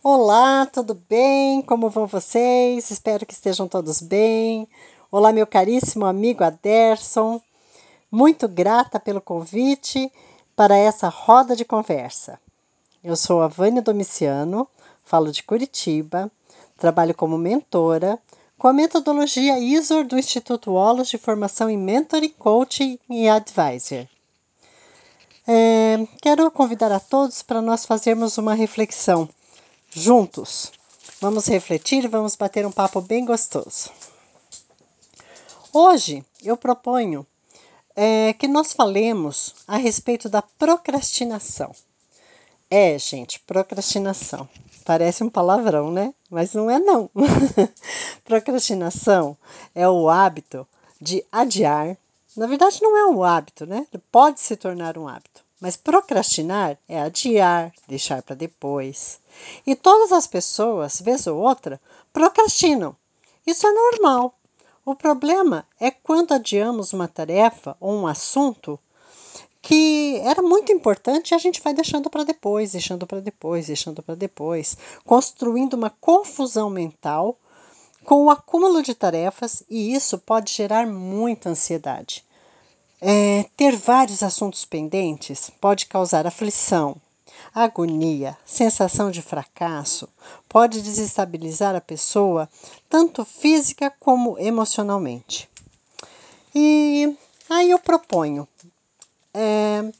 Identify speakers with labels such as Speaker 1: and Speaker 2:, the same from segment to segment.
Speaker 1: Olá, tudo bem? Como vão vocês? Espero que estejam todos bem. Olá, meu caríssimo amigo Aderson. Muito grata pelo convite para essa roda de conversa. Eu sou a Vânia Domiciano, falo de Curitiba, trabalho como mentora com a metodologia ISOR do Instituto Olos de Formação em Mentoring, Coaching e Advisor. É, quero convidar a todos para nós fazermos uma reflexão juntos. Vamos refletir, vamos bater um papo bem gostoso. Hoje eu proponho é, que nós falemos a respeito da procrastinação. É, gente, procrastinação. Parece um palavrão, né? Mas não é não. procrastinação é o hábito de adiar. Na verdade, não é um hábito, né? Pode se tornar um hábito. Mas procrastinar é adiar, deixar para depois. E todas as pessoas, vez ou outra, procrastinam. Isso é normal. O problema é quando adiamos uma tarefa ou um assunto que era muito importante e a gente vai deixando para depois, deixando para depois, deixando para depois, construindo uma confusão mental com o acúmulo de tarefas e isso pode gerar muita ansiedade. É, ter vários assuntos pendentes pode causar aflição, agonia, sensação de fracasso, pode desestabilizar a pessoa, tanto física como emocionalmente. E aí eu proponho: é,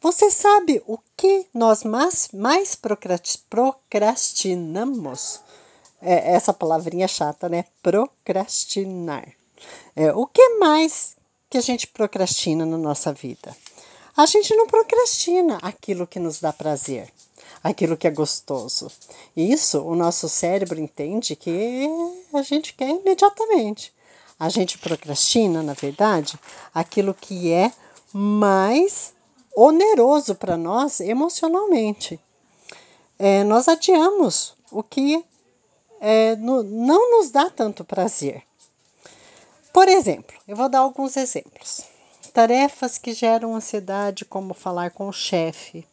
Speaker 1: você sabe o que nós mais, mais procrastinamos? É, essa palavrinha chata, né? Procrastinar. É, o que mais que a gente procrastina na nossa vida? A gente não procrastina aquilo que nos dá prazer, aquilo que é gostoso. Isso o nosso cérebro entende que a gente quer imediatamente. A gente procrastina, na verdade, aquilo que é mais oneroso para nós emocionalmente. É, nós adiamos o que é, no, não nos dá tanto prazer. Por exemplo, eu vou dar alguns exemplos. Tarefas que geram ansiedade, como falar com o chefe,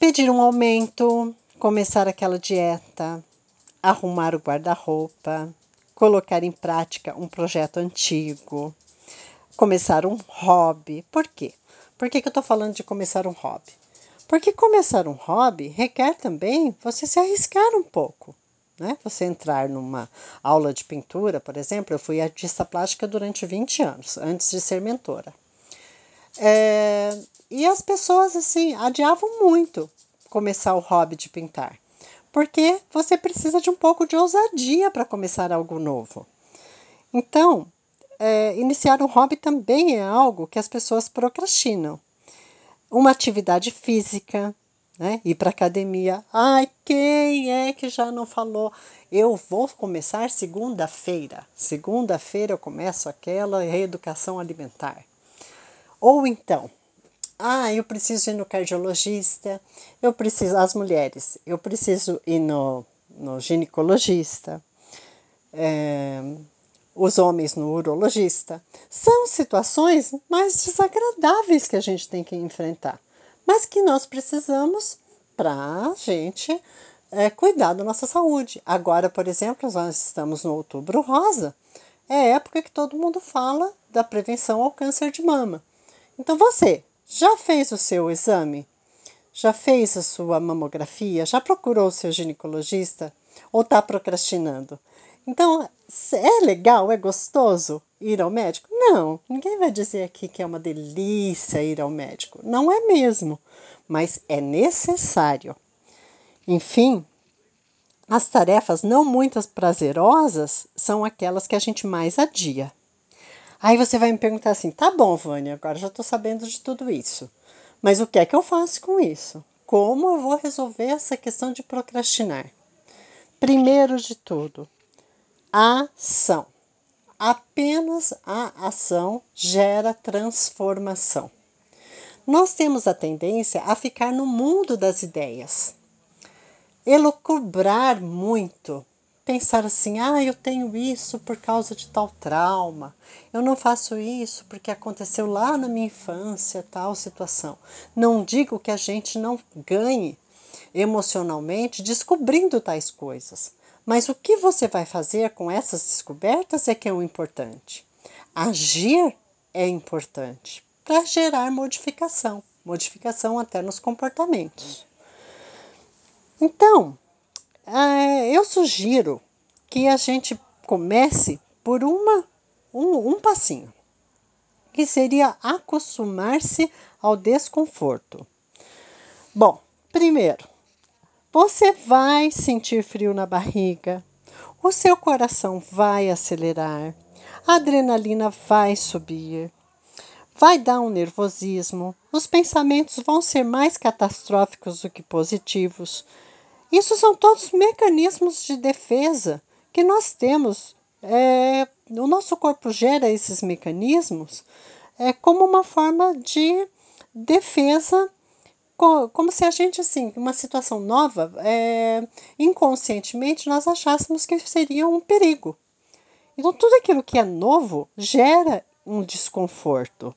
Speaker 1: pedir um aumento, começar aquela dieta, arrumar o guarda-roupa, colocar em prática um projeto antigo, começar um hobby. Por quê? Por que, que eu estou falando de começar um hobby? Porque começar um hobby requer também você se arriscar um pouco. Né? Você entrar numa aula de pintura, por exemplo, eu fui artista plástica durante 20 anos, antes de ser mentora. É, e as pessoas, assim, adiavam muito começar o hobby de pintar, porque você precisa de um pouco de ousadia para começar algo novo. Então, é, iniciar um hobby também é algo que as pessoas procrastinam. Uma atividade física, né? Ir para academia. Ai, quem é que já não falou? Eu vou começar segunda-feira. Segunda-feira eu começo aquela reeducação alimentar. Ou então, ah, eu preciso ir no cardiologista, eu preciso, as mulheres, eu preciso ir no, no ginecologista, é, os homens no urologista. São situações mais desagradáveis que a gente tem que enfrentar mas que nós precisamos para a gente é, cuidar da nossa saúde. Agora, por exemplo, nós estamos no outubro rosa, é época que todo mundo fala da prevenção ao câncer de mama. Então, você já fez o seu exame? Já fez a sua mamografia? Já procurou o seu ginecologista? Ou está procrastinando? Então, é legal, é gostoso ir ao médico? Não, ninguém vai dizer aqui que é uma delícia ir ao médico. Não é mesmo, mas é necessário. Enfim, as tarefas não muitas prazerosas são aquelas que a gente mais adia. Aí você vai me perguntar assim: tá bom, Vânia, agora já estou sabendo de tudo isso. Mas o que é que eu faço com isso? Como eu vou resolver essa questão de procrastinar? Primeiro de tudo, ação. Apenas a ação gera transformação. Nós temos a tendência a ficar no mundo das ideias, elucubrar muito, pensar assim: ah, eu tenho isso por causa de tal trauma, eu não faço isso porque aconteceu lá na minha infância tal situação. Não digo que a gente não ganhe emocionalmente descobrindo tais coisas. Mas o que você vai fazer com essas descobertas é que é o importante. Agir é importante para gerar modificação, modificação até nos comportamentos. Então, é, eu sugiro que a gente comece por uma, um, um passinho, que seria acostumar-se ao desconforto. Bom, primeiro, você vai sentir frio na barriga, o seu coração vai acelerar, a adrenalina vai subir, vai dar um nervosismo, os pensamentos vão ser mais catastróficos do que positivos. Isso são todos mecanismos de defesa que nós temos. É, o nosso corpo gera esses mecanismos é, como uma forma de defesa como se a gente, assim, uma situação nova, é, inconscientemente nós achássemos que seria um perigo. Então, tudo aquilo que é novo gera um desconforto,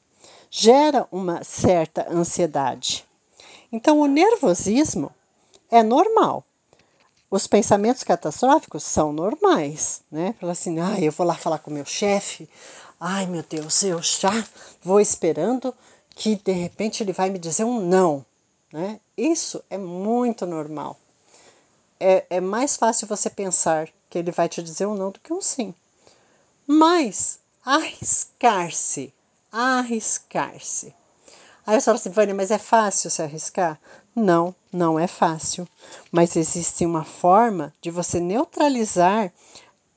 Speaker 1: gera uma certa ansiedade. Então, o nervosismo é normal. Os pensamentos catastróficos são normais, né? Fala assim, ah, eu vou lá falar com meu chefe, ai meu Deus, eu já vou esperando que de repente ele vai me dizer um não. Né? Isso é muito normal. É, é mais fácil você pensar que ele vai te dizer um não do que um sim. Mas arriscar-se, arriscar-se. Aí você fala assim, Vânia, mas é fácil se arriscar? Não, não é fácil. Mas existe uma forma de você neutralizar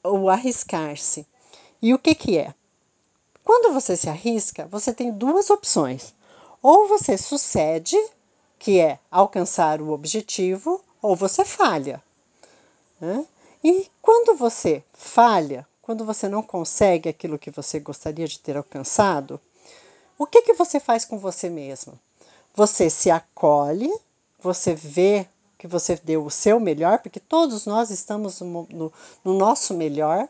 Speaker 1: o arriscar-se. E o que, que é? Quando você se arrisca, você tem duas opções. Ou você sucede que é alcançar o objetivo, ou você falha. Né? E quando você falha, quando você não consegue aquilo que você gostaria de ter alcançado, o que, que você faz com você mesmo? Você se acolhe, você vê que você deu o seu melhor, porque todos nós estamos no, no, no nosso melhor,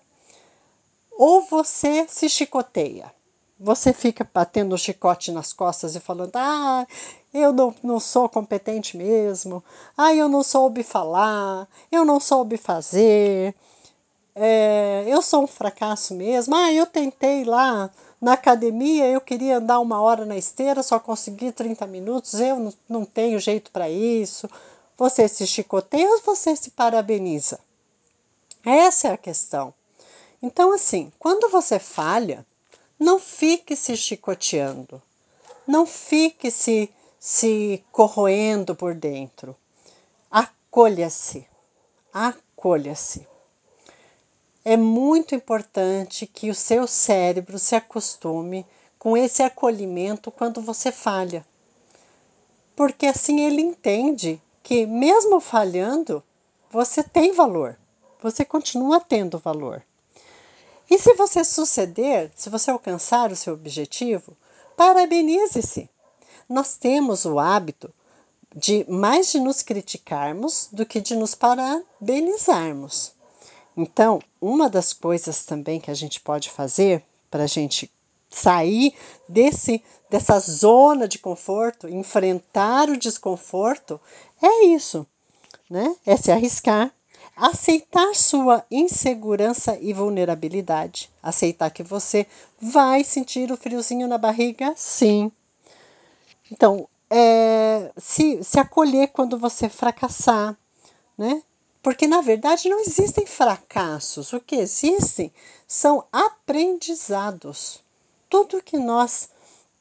Speaker 1: ou você se chicoteia. Você fica batendo o chicote nas costas e falando: Ah, eu não, não sou competente mesmo, ah, eu não soube falar, eu não soube fazer, é, eu sou um fracasso mesmo, ah, eu tentei lá na academia, eu queria andar uma hora na esteira, só consegui 30 minutos, eu não, não tenho jeito para isso. Você se chicoteia ou você se parabeniza? Essa é a questão. Então, assim, quando você falha, não fique se chicoteando, não fique se se corroendo por dentro. Acolha-se, acolha-se. É muito importante que o seu cérebro se acostume com esse acolhimento quando você falha. Porque assim ele entende que, mesmo falhando, você tem valor, você continua tendo valor. E se você suceder, se você alcançar o seu objetivo, parabenize-se nós temos o hábito de mais de nos criticarmos do que de nos parabenizarmos. Então, uma das coisas também que a gente pode fazer para a gente sair desse dessa zona de conforto, enfrentar o desconforto, é isso, né? É se arriscar, aceitar sua insegurança e vulnerabilidade, aceitar que você vai sentir o friozinho na barriga, sim, então, é, se, se acolher quando você fracassar, né? Porque na verdade não existem fracassos. O que existem são aprendizados. Tudo que nós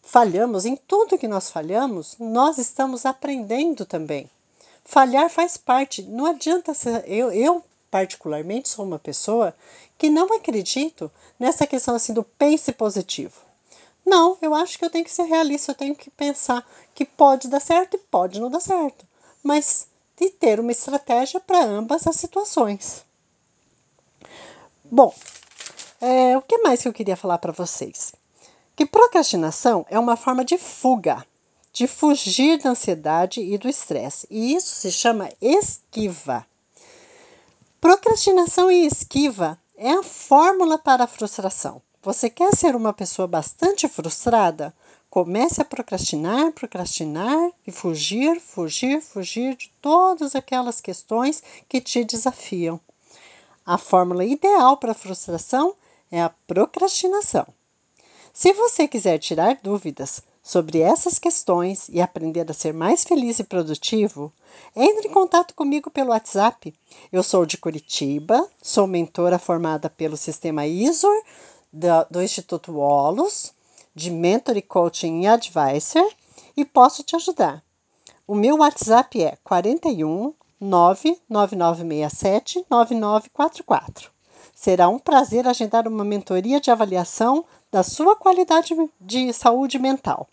Speaker 1: falhamos, em tudo que nós falhamos, nós estamos aprendendo também. Falhar faz parte. Não adianta ser. Eu, eu particularmente, sou uma pessoa que não acredito nessa questão assim do pense positivo. Não, eu acho que eu tenho que ser realista, eu tenho que pensar que pode dar certo e pode não dar certo, mas de ter uma estratégia para ambas as situações. Bom, é, o que mais que eu queria falar para vocês? Que procrastinação é uma forma de fuga, de fugir da ansiedade e do estresse, e isso se chama esquiva. Procrastinação e esquiva é a fórmula para a frustração. Você quer ser uma pessoa bastante frustrada? Comece a procrastinar, procrastinar e fugir, fugir, fugir de todas aquelas questões que te desafiam. A fórmula ideal para a frustração é a procrastinação. Se você quiser tirar dúvidas sobre essas questões e aprender a ser mais feliz e produtivo, entre em contato comigo pelo WhatsApp. Eu sou de Curitiba, sou mentora formada pelo sistema ISOR do Instituto Wallace de Mentor e Coaching e Advisor e posso te ajudar. O meu WhatsApp é 41 99967 9944. Será um prazer agendar uma mentoria de avaliação da sua qualidade de saúde mental.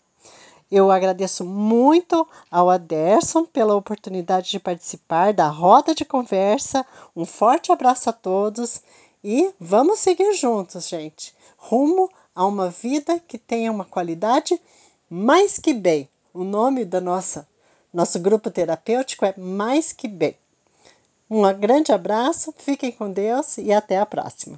Speaker 1: Eu agradeço muito ao Aderson pela oportunidade de participar da roda de conversa. Um forte abraço a todos e vamos seguir juntos, gente, rumo a uma vida que tenha uma qualidade mais que bem. O nome da nossa nosso grupo terapêutico é Mais que Bem. Um grande abraço, fiquem com Deus e até a próxima.